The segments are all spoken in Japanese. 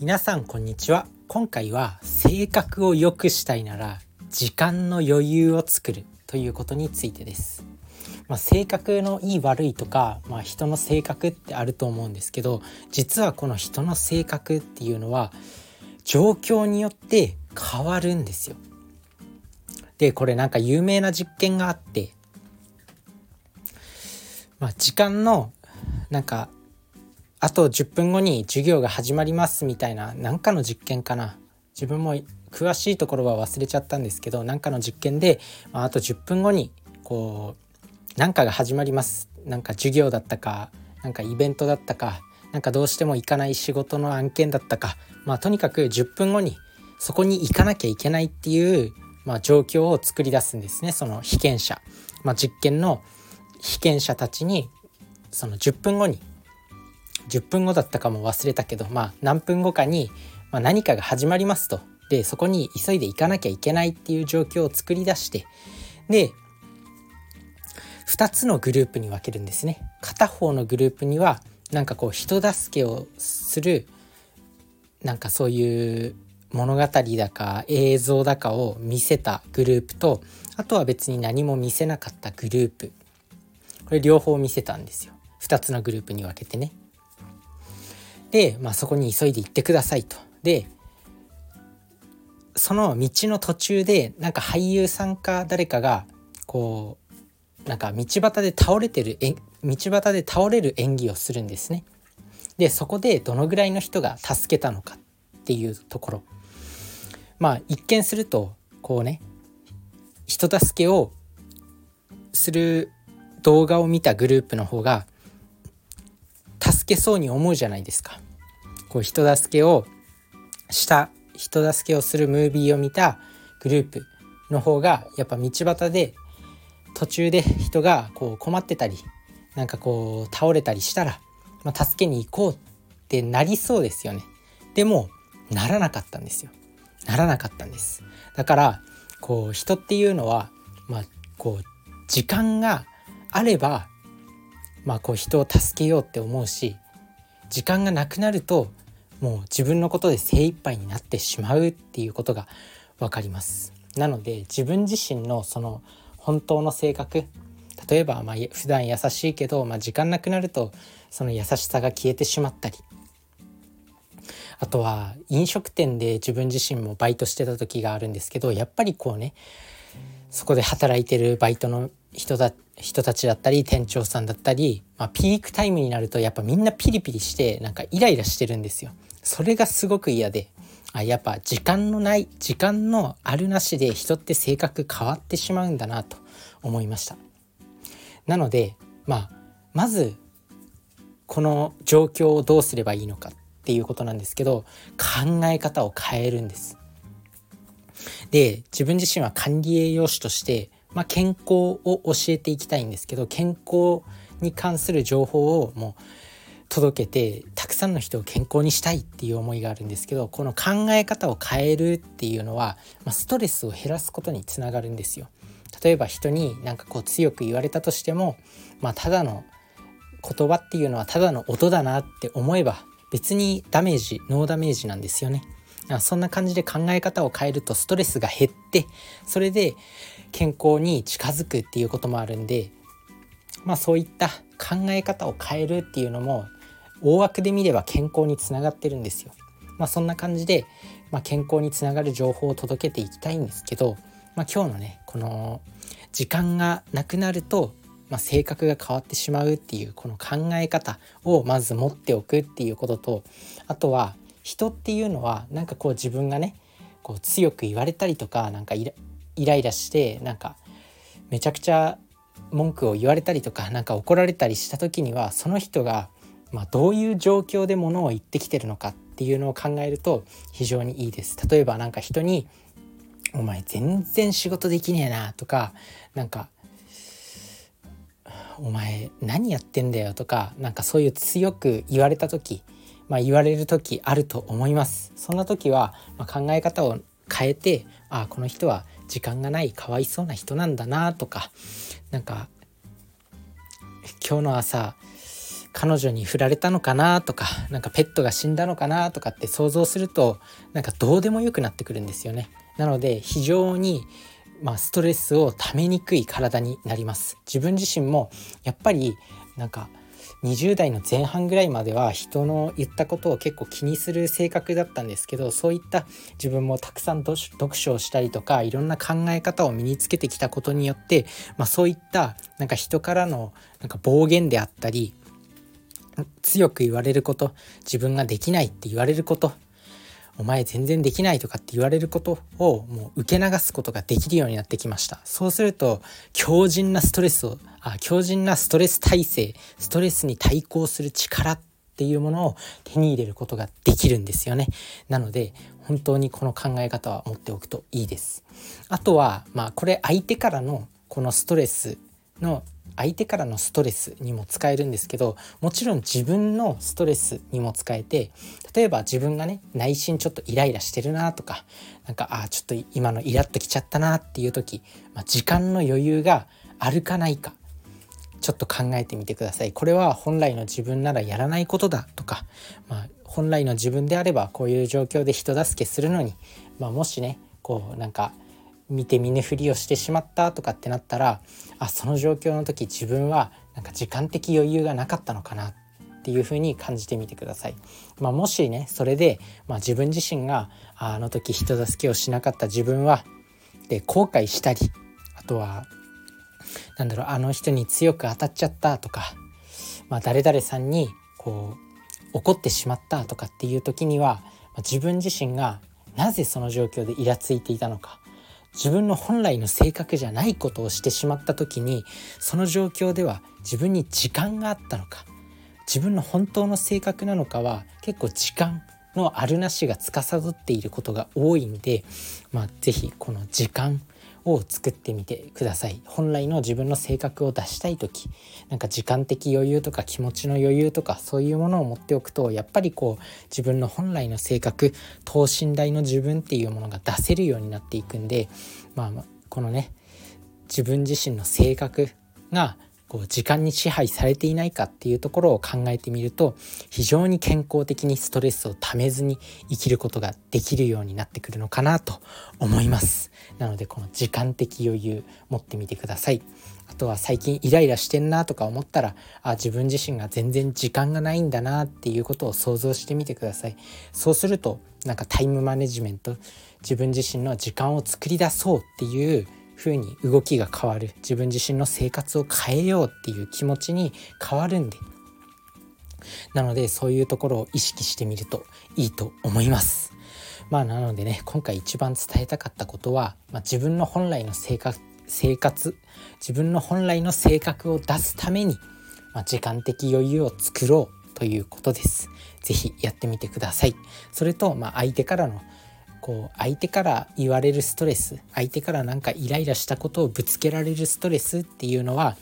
皆さんこんにちは今回は性格を良くしたいなら時間の余裕を作るということについてですまあ、性格のいい悪いとか、まあ、人の性格ってあると思うんですけど実はこの人の性格っていうのは状況によって変わるんですよ。でこれなんか有名な実験があって、まあ、時間のなんかあと10分後に授業が始まりますみたいな何かの実験かな。自分も詳しいところは忘れちゃったんですけど何かの実験で、まあ、あと10分後にこう何かが始まります。なんか授業だったかなんかイベントだったかなんかどうしても行かない仕事の案件だったか。まあとにかく10分後にそこに行かなきゃいけないっていう、まあ、状況を作り出すんですね。その被験者、まあ、実験の被験者たちにその10分後に10分後だったかも忘れたけどまあ何分後かに、まあ、何かが始まりますと。でそこに急いで行かなきゃいけないっていう状況を作り出して。で2つのグループに分けるんですね。片方のグループにはなんかこう人助けをするなんかそういう物語だか映像だかを見せたグループとあとは別に何も見せなかったグループ。これ両方見せたんですよ。2つのグループに分けてね。で、まあ、そこに急いで行ってくださいとでその道の途中でなんか俳優さんか誰かがこうなんか道端で倒れてるえ道端で倒れる演技をするんですね。でそこでどのぐらいの人が助けたのかっていうところまあ一見するとこうね人助けをする動画を見たグループの方が助けそうに思うじゃないですか。こう人助けをした人助けをするムービーを見たグループの方がやっぱ道端で途中で人がこう困ってたりなんかこう倒れたりしたら、まあ、助けに行こうってなりそうですよね。でもならなかったんですよ。ならなかったんです。だからこう人っていうのはまあこう時間があればまあこう人を助けようって思うし時間がなくなるともう自分のことで精一杯になってしまうっていうことが分かります。なので自分自身のその本当の性格例えばまあ普段優しいけど、まあ、時間なくなるとその優しさが消えてしまったりあとは飲食店で自分自身もバイトしてた時があるんですけどやっぱりこうねそこで働いてるバイトの人だ人たちだったり店長さんだったり、まあ、ピークタイムになるとやっぱみんなピリピリしてなんかイライラしてるんですよ。それがすごく嫌で。あやっぱ時間のない時間のあるなしで人って性格変わってしまうんだなと思いました。なのでまあまずこの状況をどうすればいいのかっていうことなんですけど考え方を変えるんです。で自分自身は管理栄養士として、まあ、健康を教えていきたいんですけど健康に関する情報をもう届けてたくさんの人を健康にしたいっていう思いがあるんですけどこの考え方を変えるっていうのは、まあ、ストレスを減らすことにつながるんですよ。例えば人になんかこう強く言われたとしても、まあ、ただの言葉っていうのはただの音だなって思えば別にダメージノーダメージなんですよね。そんな感じで考え方を変えるとストレスが減ってそれで健康に近づくっていうこともあるんでまあそういった考え方を変えるっていうのも大枠で見れば健康につながってるんですよ。まあ、そんな感じで、まあ、健康につながる情報を届けていきたいんですけど、まあ、今日のねこの時間がなくなると、まあ、性格が変わってしまうっていうこの考え方をまず持っておくっていうこととあとは人っていうのはなんかこう自分がねこう強く言われたりとかなんかイイライラしてなんかめちゃくちゃ文句を言われたりとか何か怒られたりした時にはその人がまあ、どういう状況でものを言ってきてるのかっていうのを考えると非常にいいです。例えば何か人に「お前全然仕事できねえな」とかなんか「お前何やってんだよ」とかなんかそういう強く言われた時、まあ、言われる時あると思います。そんな時は、まあ、考え方を変えてああこの人は時間がないかわいそうな人なんだなとかなんか今日の朝彼女に振られたのかなとかなんかペットが死んだのかなとかって想像するとなんかどうでもよくなってくるんですよね。なので非常にまあ、ストレスをためにくい体になります自分自身もやっぱりなんか20代の前半ぐらいまでは人の言ったことを結構気にする性格だったんですけどそういった自分もたくさん読書をしたりとかいろんな考え方を身につけてきたことによって、まあ、そういったなんか人からのなんか暴言であったり強く言われること自分ができないって言われることお前全然できないとかって言われることをもう受け流すことができるようになってきました。そうすると強靭なストレスをあ強靭なストレス耐性ストレスに対抗する力っていうものを手に入れることができるんですよね。なので本当にこの考え方は持っておくといいです。あとはまあこれ相手からのこのストレスの相手からのストレスにも使えるんですけどもちろん自分のストレスにも使えて例えば自分がね内心ちょっとイライラしてるなとかなんかああちょっと今のイラッときちゃったなっていう時、まあ、時間の余裕があるかないかちょっと考えてみてください。これは本来の自分ならやらないことだとか、まあ、本来の自分であればこういう状況で人助けするのに、まあ、もしねこうなんか見て見ぬふりをしてしまったとかってなったらあその状況の時自分はなんか時間的余裕がなかったのかなっていうふうに感じてみてください。まあ、もしねそれで、まあ、自分自身があの時人助けをしなかった自分はで後悔したりあとはなんだろうあの人に強く当たっちゃったとか、まあ、誰々さんにこう怒ってしまったとかっていう時には、まあ、自分自身がなぜその状況でイラついていたのか自分の本来の性格じゃないことをしてしまった時にその状況では自分に時間があったのか自分の本当の性格なのかは結構時間のあるなしが司っていることが多いんで、まあ、是非この時間を作ってみてください。本来の自分の性格を出したい時なんか時間的余裕とか気持ちの余裕とかそういうものを持っておくとやっぱりこう自分の本来の性格等身大の自分っていうものが出せるようになっていくんでまあこのね自分自身の性格がこう時間に支配されていないかっていうところを考えてみると非常に健康的にストレスをためずに生きることができるようになってくるのかなと思います。なのでこの時間的余裕持ってみてください。あとは最近イライラしてんなとか思ったらあ自分自身が全然時間がないんだなっていうことを想像してみてください。そうするとなんかタイムマネジメント自分自身の時間を作り出そうっていう風に動きが変わる。自分自身の生活を変えようっていう気持ちに変わるんで。なのでそういうところを意識してみるといいと思います。まあなのでね今回一番伝えたかったことは、まあ、自分の本来の生活生活自分の本来の性格を出すために、まあ、時間的余裕を作ろうということです。是非やってみてください。それと、まあ、相手からのこう相手から言われるストレス相手からなんかイライラしたことをぶつけられるストレスっていうのは、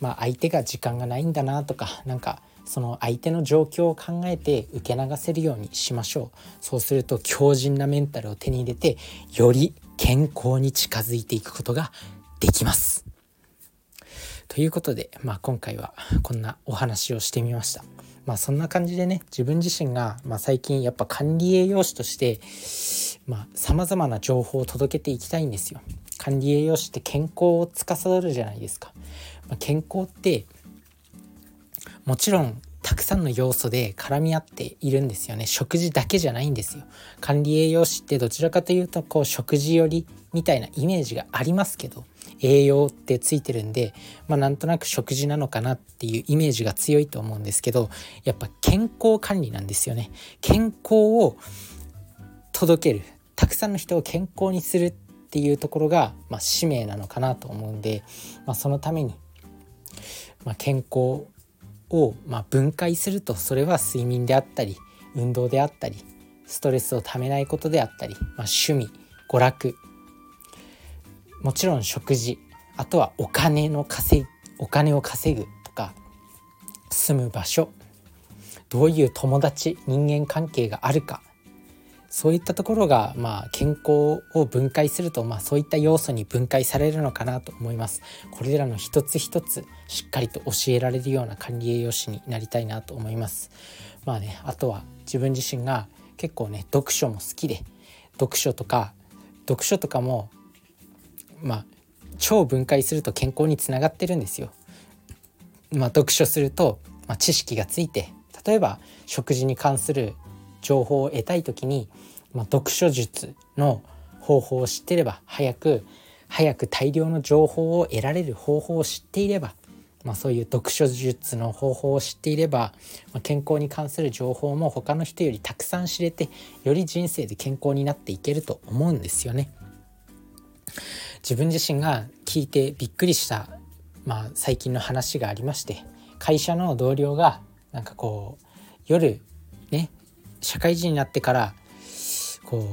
まあ、相手が時間がないんだなとかなんかその相手の状況を考えて受け流せるようにしましょうそうすると強靭なメンタルを手に入れてより健康に近づいていくことができます。ということで、まあ、今回はこんなお話をしてみました。まあそんな感じでね自分自身が、まあ、最近やっぱ管理栄養士としてさまざ、まな情報を届けていきたいんですよ。管理栄養士って健康を司るじゃないですか。まあ、健康ってもちろんたくさんの要素で絡み合っているんですよね。食事だけじゃないんですよ。管理栄養士ってどちらかというとこう食事寄りみたいなイメージがありますけど栄養ってついてるんで、まあ、なんとなく食事なのかなっていうイメージが強いと思うんですけどやっぱ健康管理なんですよね。健康を届けるたくさんの人を健康にするっていうところが、まあ、使命なのかなと思うんで、まあ、そのために、まあ、健康をま分解するとそれは睡眠であったり運動であったりストレスをためないことであったり、ま趣味娯楽。もちろん食事あとはお金の稼ぎお金を稼ぐとか住む場所どういう友達人間関係があるかそういったところが、まあ、健康を分解すると、まあ、そういった要素に分解されるのかなと思いますこれらの一つ一つしっかりと教えられるような管理栄養士になりたいなと思いますまあねあとは自分自身が結構ね読書も好きで読書とか読書とかもまあ超分解すると健康につながってるんですよ。まあ、読書すると、まあ、知識がついて例えば食事に関する情報を得たい時に、まあ、読書術の方法を知っていれば早く早く大量の情報を得られる方法を知っていれば、まあ、そういう読書術の方法を知っていれば、まあ、健康に関する情報も他の人よりたくさん知れてより人生で健康になっていけると思うんですよね。自分自身が聞いてびっくりした、まあ、最近の話がありまして会社の同僚がなんかこう夜ね社会人になってからこ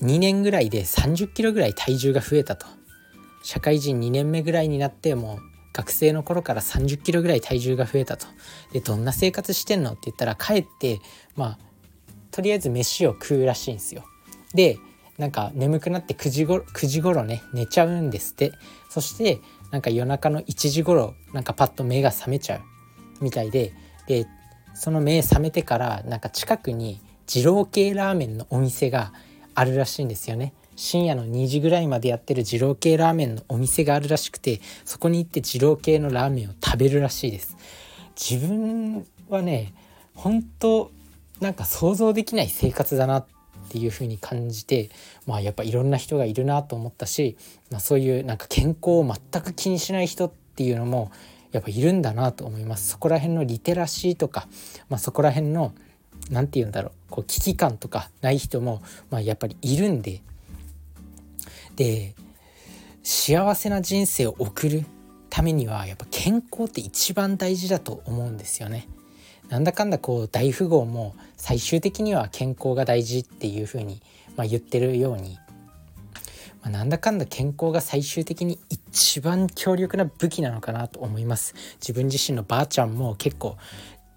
う2年ぐらいで30キロぐらい体重が増えたと。社会人2年目ぐらいになってもう学生の頃から30キロぐらい体重が増えたと。でどんな生活してんのって言ったら帰ってまあとりあえず飯を食うらしいんですよ。でなんか眠くなって9時ご9時頃ね寝ちゃうんですって。そしてなんか夜中の1時頃なんかパッと目が覚めちゃうみたいででその目覚めてからなんか近くに二郎系ラーメンのお店があるらしいんですよね。深夜の2時ぐらいまでやってる二郎系ラーメンのお店があるらしくてそこに行って二郎系のラーメンを食べるらしいです。自分はね本当なんか想像できない生活だなっていう風に感じてまあやっぱいろんな人がいるなと思ったし、まあ、そういうなんか健康を全く気にしない人っていうのもやっぱいるんだなと思います。そこら辺のリテラシーとか、まあ、そこら辺の何て言うんだろう。こう危機感とかない人も、まあ、やっぱりいるんで。で幸せな人生を送るためにはやっぱ健康って一番大事だと思うんですよね。なんだかんだこう大富豪も最終的には健康が大事っていうふうに、まあ、言ってるように、まあ、なんだかんだ健康が最終的に一番強力な武器なのかなと思います。自分自身のばあちゃんも結構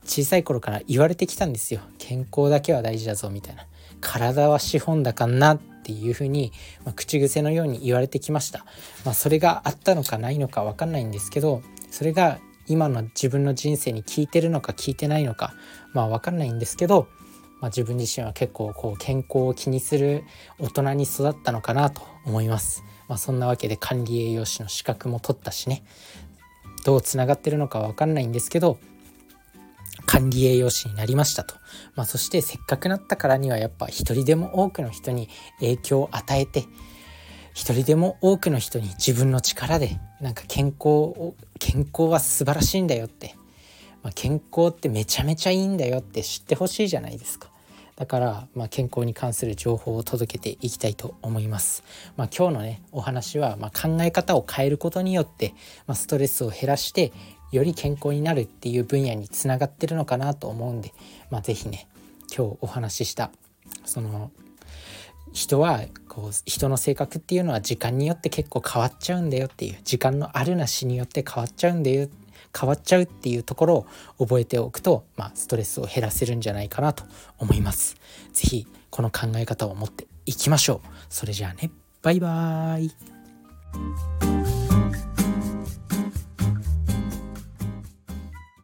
小さい頃から言われてきたんですよ。健康だけは大事だぞみたいな。体は資本だかなっていうふうに、まあ、口癖のように言われてきました、まあ、それがあったのかないのか分かんないんですけどそれが今の自分の人生に効いてるのか効いてないのかまあ分かんないんですけど、まあ、自分自身は結構こう健康を気にする大人に育ったのかなと思います。まあ、そんなわけで管理栄養士の資格も取ったしねどうつながってるのか分かんないんですけど管理栄養士になりましたと、まあ、そしてせっかくなったからにはやっぱ一人でも多くの人に影響を与えて一人でも多くの人に自分の力でなんか健康を健康は素晴らしいんだよって、まあ、健康ってめちゃめちゃいいんだよって知ってほしいじゃないですか。だから、まあ、健康に関する情報を届けていきたいと思います。まあ、今日のねお話は、ま考え方を変えることによって、ま、ストレスを減らしてより健康になるっていう分野につながってるのかなと思うんで、まあ、是非ね今日お話ししたその人はこう人の性格っていうのは時間によって結構変わっちゃうんだよっていう時間のあるなしによって変わっちゃうんだよ変わっちゃうっていうところを覚えておくと、まあ、ストレスを減らせるんじゃないかなと思います。是非この考え方を持っていきましょう。それじゃあねバイバーイ